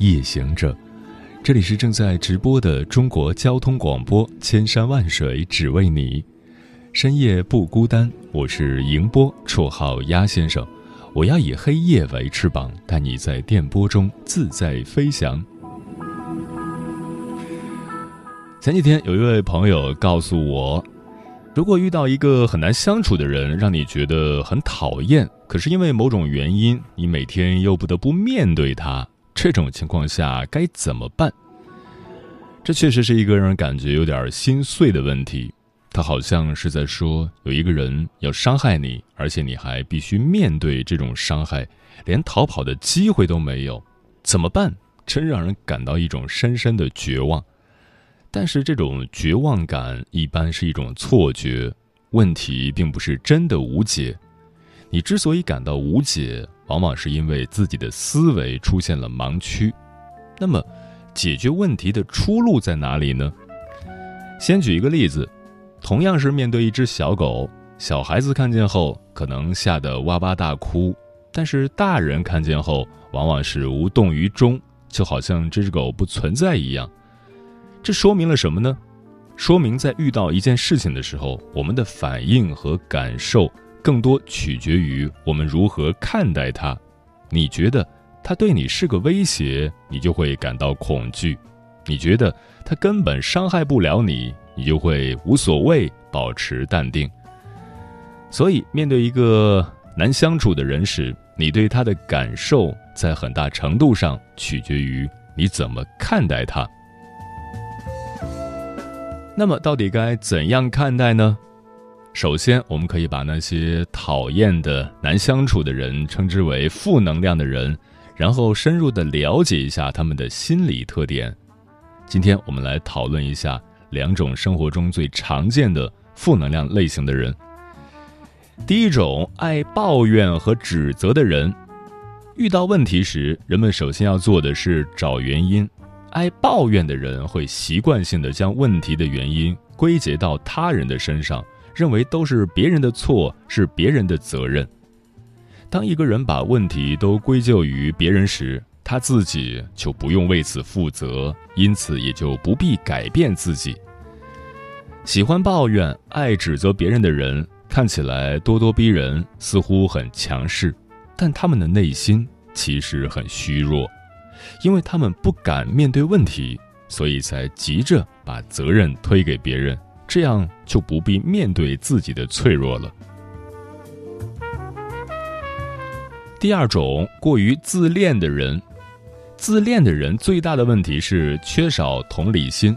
夜行者，这里是正在直播的中国交通广播，千山万水只为你，深夜不孤单。我是迎波，绰号鸭先生。我要以黑夜为翅膀，带你在电波中自在飞翔。前几天有一位朋友告诉我，如果遇到一个很难相处的人，让你觉得很讨厌。可是因为某种原因，你每天又不得不面对他，这种情况下该怎么办？这确实是一个让人感觉有点心碎的问题。他好像是在说，有一个人要伤害你，而且你还必须面对这种伤害，连逃跑的机会都没有，怎么办？真让人感到一种深深的绝望。但是这种绝望感一般是一种错觉，问题并不是真的无解。你之所以感到无解，往往是因为自己的思维出现了盲区。那么，解决问题的出路在哪里呢？先举一个例子，同样是面对一只小狗，小孩子看见后可能吓得哇哇大哭，但是大人看见后往往是无动于衷，就好像这只狗不存在一样。这说明了什么呢？说明在遇到一件事情的时候，我们的反应和感受。更多取决于我们如何看待它。你觉得它对你是个威胁，你就会感到恐惧；你觉得它根本伤害不了你，你就会无所谓，保持淡定。所以，面对一个难相处的人时，你对他的感受在很大程度上取决于你怎么看待他。那么，到底该怎样看待呢？首先，我们可以把那些讨厌的、难相处的人称之为负能量的人，然后深入的了解一下他们的心理特点。今天我们来讨论一下两种生活中最常见的负能量类型的人。第一种，爱抱怨和指责的人，遇到问题时，人们首先要做的是找原因。爱抱怨的人会习惯性的将问题的原因归结到他人的身上。认为都是别人的错，是别人的责任。当一个人把问题都归咎于别人时，他自己就不用为此负责，因此也就不必改变自己。喜欢抱怨、爱指责别人的人，看起来咄咄逼人，似乎很强势，但他们的内心其实很虚弱，因为他们不敢面对问题，所以才急着把责任推给别人。这样就不必面对自己的脆弱了。第二种，过于自恋的人，自恋的人最大的问题是缺少同理心，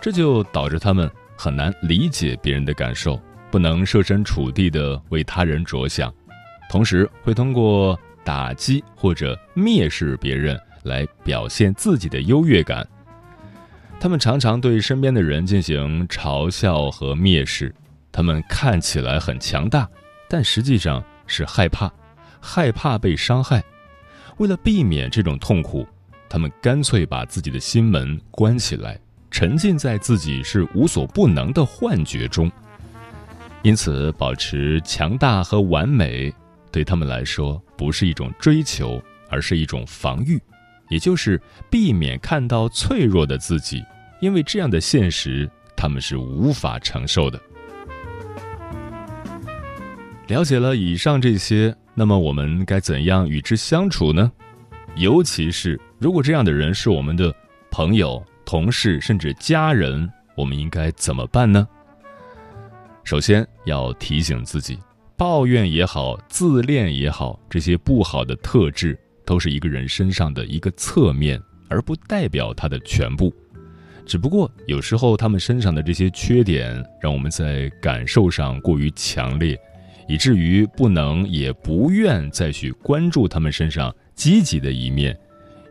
这就导致他们很难理解别人的感受，不能设身处地的为他人着想，同时会通过打击或者蔑视别人来表现自己的优越感。他们常常对身边的人进行嘲笑和蔑视，他们看起来很强大，但实际上是害怕，害怕被伤害。为了避免这种痛苦，他们干脆把自己的心门关起来，沉浸在自己是无所不能的幻觉中。因此，保持强大和完美对他们来说不是一种追求，而是一种防御，也就是避免看到脆弱的自己。因为这样的现实，他们是无法承受的。了解了以上这些，那么我们该怎样与之相处呢？尤其是如果这样的人是我们的朋友、同事甚至家人，我们应该怎么办呢？首先要提醒自己，抱怨也好，自恋也好，这些不好的特质都是一个人身上的一个侧面，而不代表他的全部。只不过有时候他们身上的这些缺点，让我们在感受上过于强烈，以至于不能也不愿再去关注他们身上积极的一面，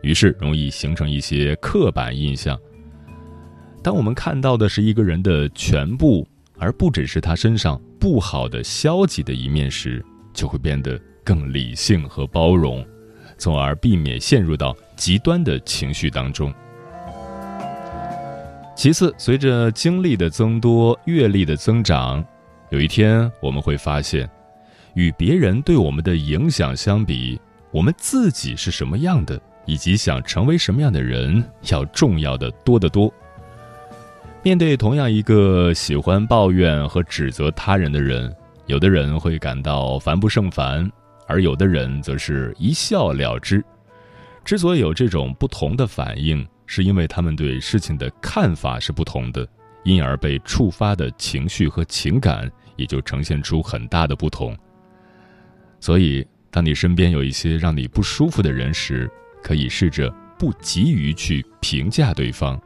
于是容易形成一些刻板印象。当我们看到的是一个人的全部，而不只是他身上不好的消极的一面时，就会变得更理性和包容，从而避免陷入到极端的情绪当中。其次，随着经历的增多、阅历的增长，有一天我们会发现，与别人对我们的影响相比，我们自己是什么样的，以及想成为什么样的人，要重要的多得多。面对同样一个喜欢抱怨和指责他人的人，有的人会感到烦不胜烦，而有的人则是一笑了之。之所以有这种不同的反应，是因为他们对事情的看法是不同的，因而被触发的情绪和情感也就呈现出很大的不同。所以，当你身边有一些让你不舒服的人时，可以试着不急于去评价对方，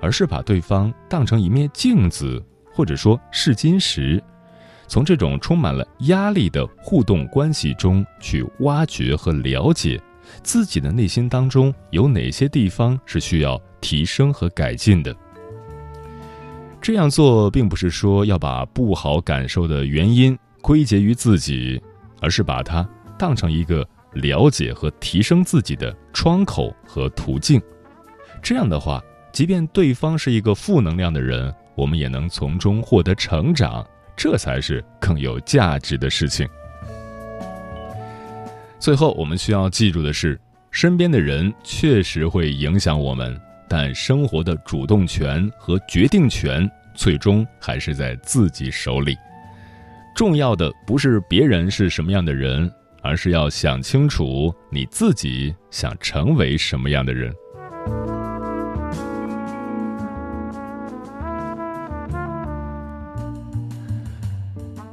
而是把对方当成一面镜子，或者说试金石，从这种充满了压力的互动关系中去挖掘和了解。自己的内心当中有哪些地方是需要提升和改进的？这样做并不是说要把不好感受的原因归结于自己，而是把它当成一个了解和提升自己的窗口和途径。这样的话，即便对方是一个负能量的人，我们也能从中获得成长，这才是更有价值的事情。最后，我们需要记住的是，身边的人确实会影响我们，但生活的主动权和决定权最终还是在自己手里。重要的不是别人是什么样的人，而是要想清楚你自己想成为什么样的人。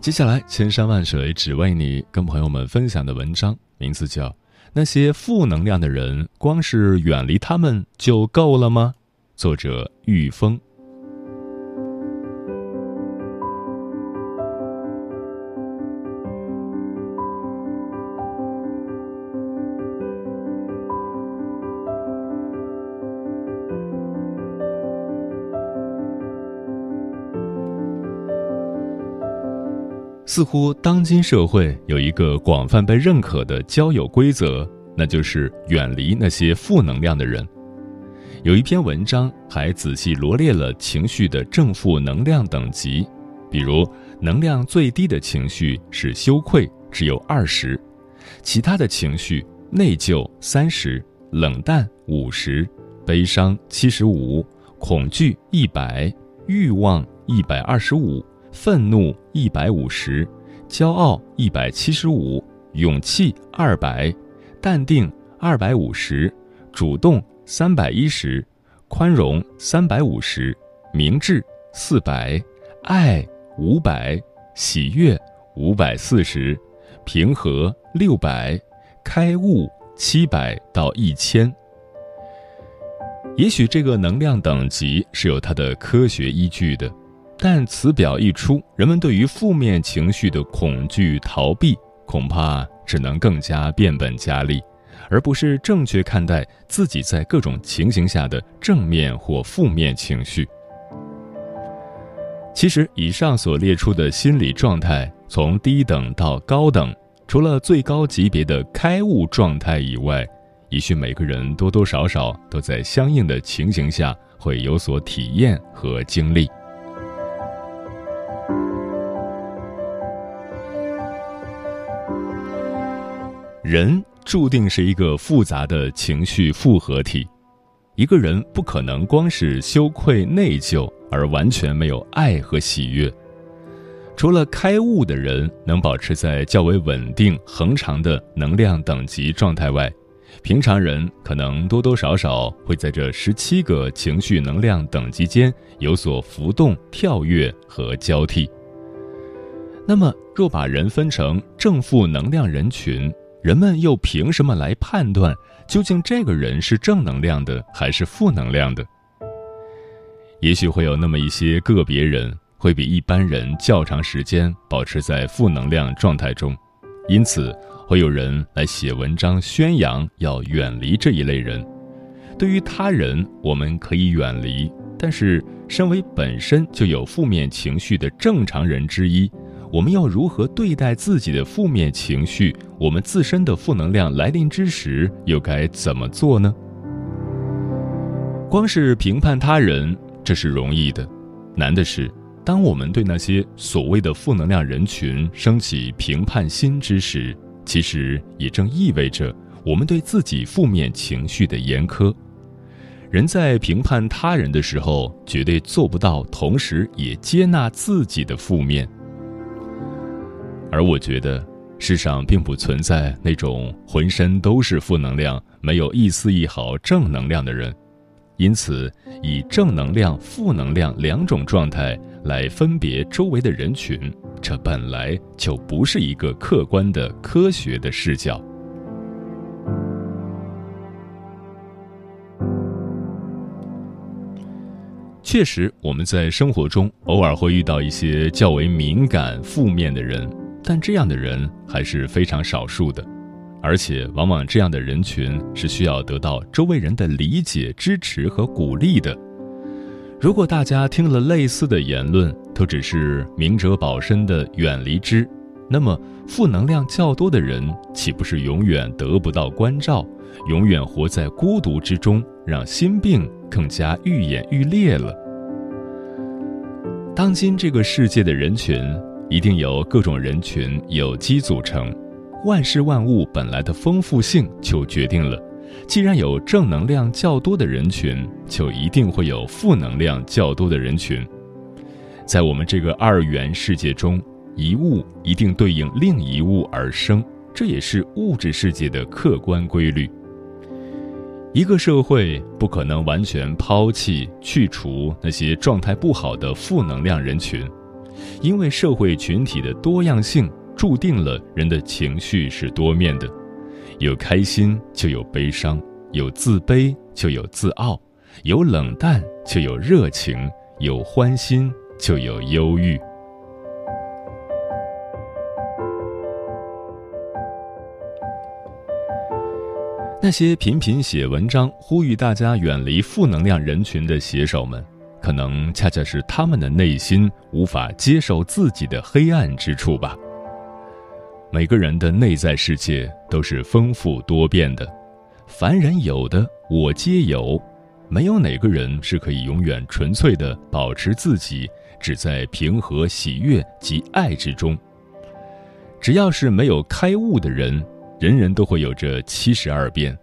接下来，千山万水只为你，跟朋友们分享的文章。名字叫《那些负能量的人》，光是远离他们就够了吗？作者：玉峰。似乎当今社会有一个广泛被认可的交友规则，那就是远离那些负能量的人。有一篇文章还仔细罗列了情绪的正负能量等级，比如能量最低的情绪是羞愧，只有二十；其他的情绪内疚三十，冷淡五十，悲伤七十五，恐惧一百，欲望一百二十五。愤怒一百五十，骄傲一百七十五，勇气二百，淡定二百五十，主动三百一十，宽容三百五十，明智四百，爱五百，喜悦五百四十，平和六百，开悟七百到一千。也许这个能量等级是有它的科学依据的。但此表一出，人们对于负面情绪的恐惧、逃避，恐怕只能更加变本加厉，而不是正确看待自己在各种情形下的正面或负面情绪。其实，以上所列出的心理状态，从低等到高等，除了最高级别的开悟状态以外，也许每个人多多少少都在相应的情形下会有所体验和经历。人注定是一个复杂的情绪复合体，一个人不可能光是羞愧内疚而完全没有爱和喜悦。除了开悟的人能保持在较为稳定恒长的能量等级状态外，平常人可能多多少少会在这十七个情绪能量等级间有所浮动、跳跃和交替。那么，若把人分成正负能量人群，人们又凭什么来判断究竟这个人是正能量的还是负能量的？也许会有那么一些个别人，会比一般人较长时间保持在负能量状态中，因此会有人来写文章宣扬要远离这一类人。对于他人，我们可以远离，但是身为本身就有负面情绪的正常人之一，我们要如何对待自己的负面情绪？我们自身的负能量来临之时，又该怎么做呢？光是评判他人，这是容易的；难的是，当我们对那些所谓的负能量人群升起评判心之时，其实也正意味着我们对自己负面情绪的严苛。人在评判他人的时候，绝对做不到同时也接纳自己的负面。而我觉得，世上并不存在那种浑身都是负能量、没有一丝一毫正能量的人。因此，以正能量、负能量两种状态来分别周围的人群，这本来就不是一个客观的、科学的视角。确实，我们在生活中偶尔会遇到一些较为敏感、负面的人，但这样的人还是非常少数的，而且往往这样的人群是需要得到周围人的理解、支持和鼓励的。如果大家听了类似的言论，都只是明哲保身的远离之，那么负能量较多的人岂不是永远得不到关照，永远活在孤独之中，让心病？更加愈演愈烈了。当今这个世界的人群，一定由各种人群有机组成。万事万物本来的丰富性就决定了，既然有正能量较多的人群，就一定会有负能量较多的人群。在我们这个二元世界中，一物一定对应另一物而生，这也是物质世界的客观规律。一个社会不可能完全抛弃、去除那些状态不好的负能量人群，因为社会群体的多样性注定了人的情绪是多面的，有开心就有悲伤，有自卑就有自傲，有冷淡就有热情，有欢欣就有忧郁。那些频频写文章呼吁大家远离负能量人群的写手们，可能恰恰是他们的内心无法接受自己的黑暗之处吧。每个人的内在世界都是丰富多变的，凡人有的我皆有，没有哪个人是可以永远纯粹的保持自己只在平和、喜悦及爱之中。只要是没有开悟的人。人人都会有这七十二变，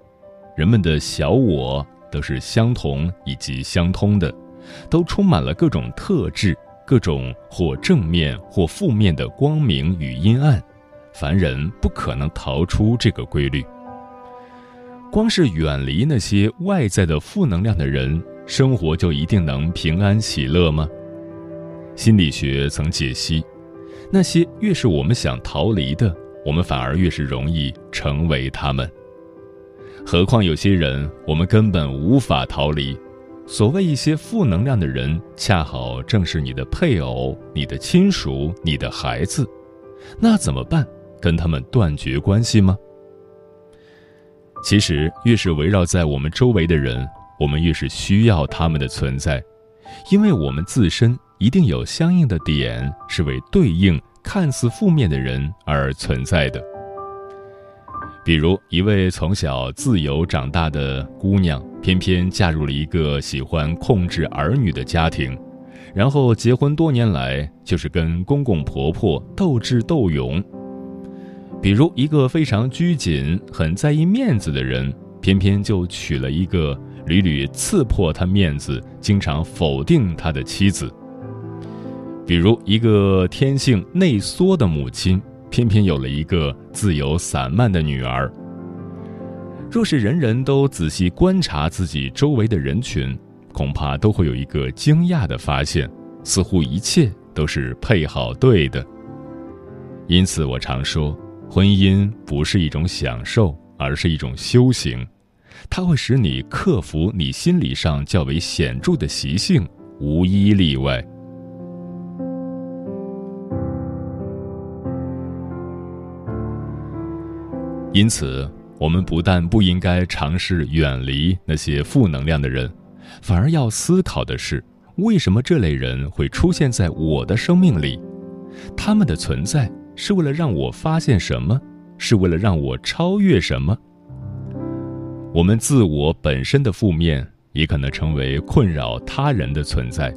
人们的小我都是相同以及相通的，都充满了各种特质，各种或正面或负面的光明与阴暗，凡人不可能逃出这个规律。光是远离那些外在的负能量的人，生活就一定能平安喜乐吗？心理学曾解析，那些越是我们想逃离的。我们反而越是容易成为他们。何况有些人，我们根本无法逃离。所谓一些负能量的人，恰好正是你的配偶、你的亲属、你的孩子。那怎么办？跟他们断绝关系吗？其实，越是围绕在我们周围的人，我们越是需要他们的存在，因为我们自身一定有相应的点是为对应。看似负面的人而存在的，比如一位从小自由长大的姑娘，偏偏嫁入了一个喜欢控制儿女的家庭，然后结婚多年来就是跟公公婆婆斗智斗勇；比如一个非常拘谨、很在意面子的人，偏偏就娶了一个屡屡刺破他面子、经常否定他的妻子。比如，一个天性内缩的母亲，偏偏有了一个自由散漫的女儿。若是人人都仔细观察自己周围的人群，恐怕都会有一个惊讶的发现：似乎一切都是配好对的。因此，我常说，婚姻不是一种享受，而是一种修行，它会使你克服你心理上较为显著的习性，无一例外。因此，我们不但不应该尝试远离那些负能量的人，反而要思考的是，为什么这类人会出现在我的生命里？他们的存在是为了让我发现什么？是为了让我超越什么？我们自我本身的负面，也可能成为困扰他人的存在。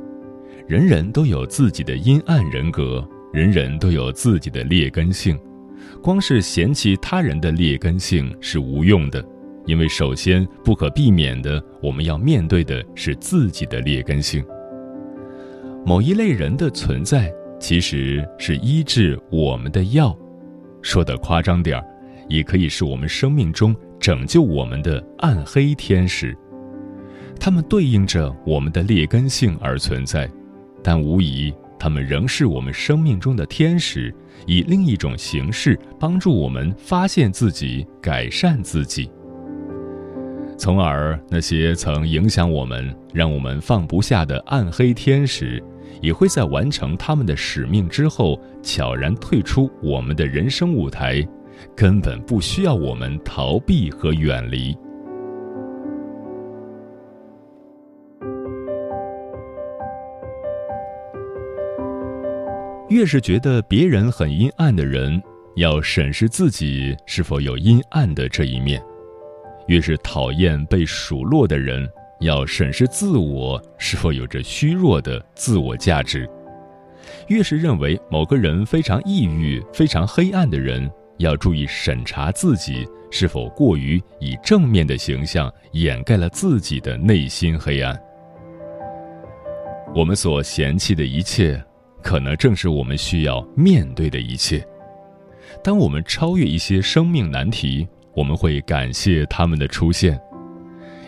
人人都有自己的阴暗人格，人人都有自己的劣根性。光是嫌弃他人的劣根性是无用的，因为首先不可避免的，我们要面对的是自己的劣根性。某一类人的存在，其实是医治我们的药。说的夸张点儿，也可以是我们生命中拯救我们的暗黑天使。他们对应着我们的劣根性而存在，但无疑，他们仍是我们生命中的天使，以另一种形式帮助我们发现自己、改善自己。从而，那些曾影响我们、让我们放不下的暗黑天使。也会在完成他们的使命之后，悄然退出我们的人生舞台，根本不需要我们逃避和远离。越是觉得别人很阴暗的人，要审视自己是否有阴暗的这一面；越是讨厌被数落的人。要审视自我是否有着虚弱的自我价值。越是认为某个人非常抑郁、非常黑暗的人，要注意审查自己是否过于以正面的形象掩盖了自己的内心黑暗。我们所嫌弃的一切，可能正是我们需要面对的一切。当我们超越一些生命难题，我们会感谢他们的出现。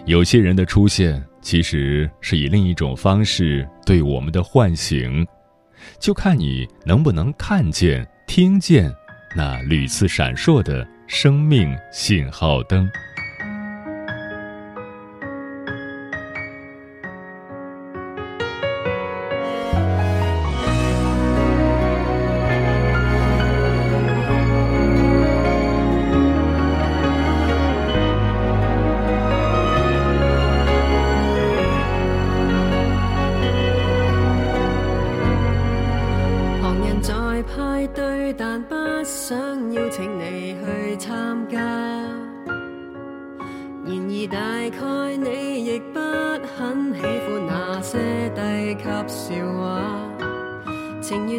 有些人的出现，其实是以另一种方式对我们的唤醒，就看你能不能看见、听见那屡次闪烁的生命信号灯。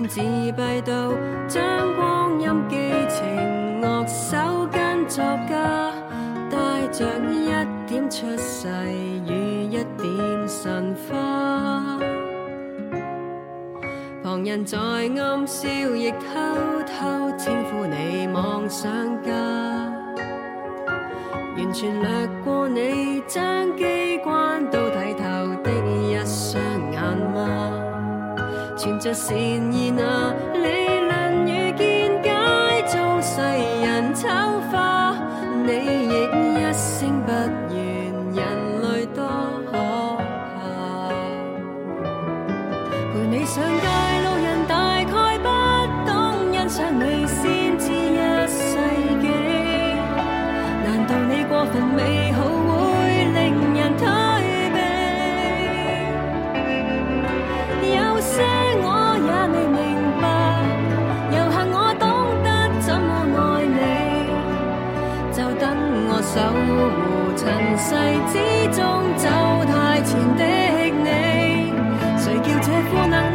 自闭到将光阴寄情乐手间作家带着一点出世与一点神花旁人在暗笑亦偷偷称呼你妄想家完全略过你将着善意哪里守护尘世之中走太前的你，谁叫这苦能